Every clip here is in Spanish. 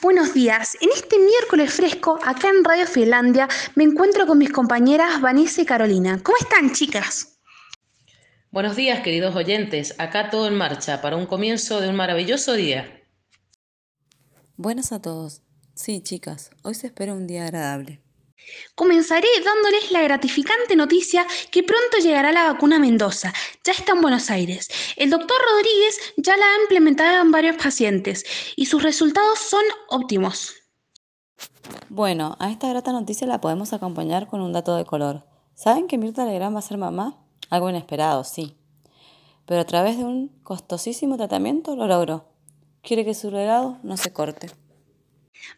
Buenos días. En este miércoles fresco, acá en Radio Finlandia, me encuentro con mis compañeras Vanessa y Carolina. ¿Cómo están, chicas? Buenos días, queridos oyentes. Acá todo en marcha para un comienzo de un maravilloso día. Buenas a todos. Sí, chicas, hoy se espera un día agradable. Comenzaré dándoles la gratificante noticia que pronto llegará la vacuna a Mendoza. Ya está en Buenos Aires. El doctor Rodríguez ya la ha implementado en varios pacientes y sus resultados son óptimos. Bueno, a esta grata noticia la podemos acompañar con un dato de color. ¿Saben que Mirta Legrand va a ser mamá? Algo inesperado, sí. Pero a través de un costosísimo tratamiento lo logró. Quiere que su legado no se corte.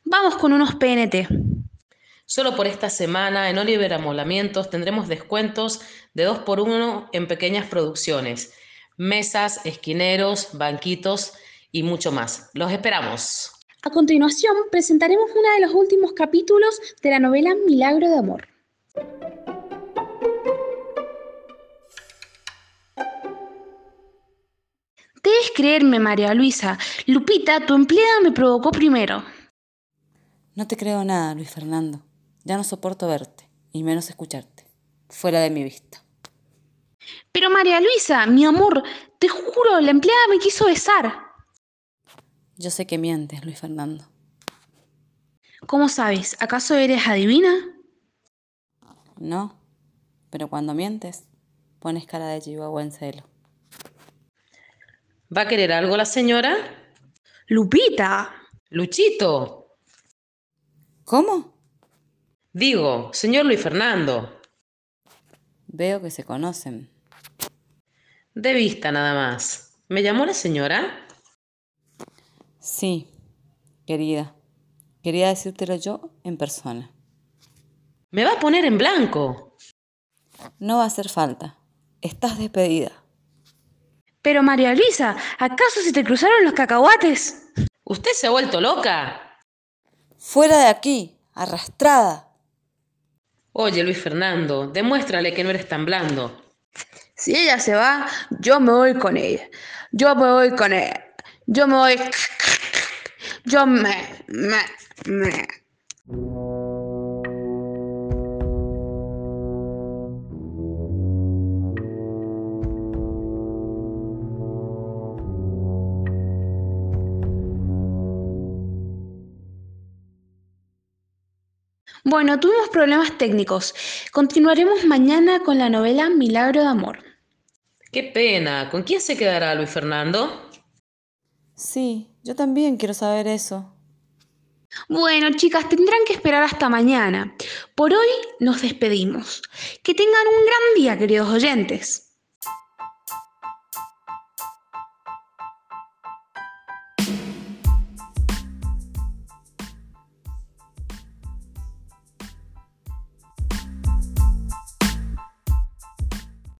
Vamos con unos PNT. Solo por esta semana en Oliver Amolamientos tendremos descuentos de 2 por 1 en pequeñas producciones, mesas, esquineros, banquitos y mucho más. Los esperamos. A continuación presentaremos uno de los últimos capítulos de la novela Milagro de Amor. Debes creerme, María Luisa. Lupita, tu empleada me provocó primero. No te creo nada, Luis Fernando. Ya no soporto verte, y menos escucharte. Fuera de mi vista. Pero María Luisa, mi amor, te juro, la empleada me quiso besar. Yo sé que mientes, Luis Fernando. ¿Cómo sabes? ¿Acaso eres adivina? No, pero cuando mientes, pones cara de chihuahua en celo. ¿Va a querer algo la señora? Lupita. Luchito. ¿Cómo? Digo, señor Luis Fernando. Veo que se conocen. De vista nada más. ¿Me llamó la señora? Sí, querida. Quería decírtelo yo en persona. Me va a poner en blanco. No va a hacer falta. Estás despedida. Pero María Luisa, ¿acaso se te cruzaron los cacahuates? ¿Usted se ha vuelto loca? Fuera de aquí, arrastrada. Oye, Luis Fernando, demuéstrale que no eres tan blando. Si ella se va, yo me voy con ella. Yo me voy con ella. Yo me voy. Yo me. me. me. Bueno, tuvimos problemas técnicos. Continuaremos mañana con la novela Milagro de Amor. Qué pena. ¿Con quién se quedará Luis Fernando? Sí, yo también quiero saber eso. Bueno, chicas, tendrán que esperar hasta mañana. Por hoy nos despedimos. Que tengan un gran día, queridos oyentes.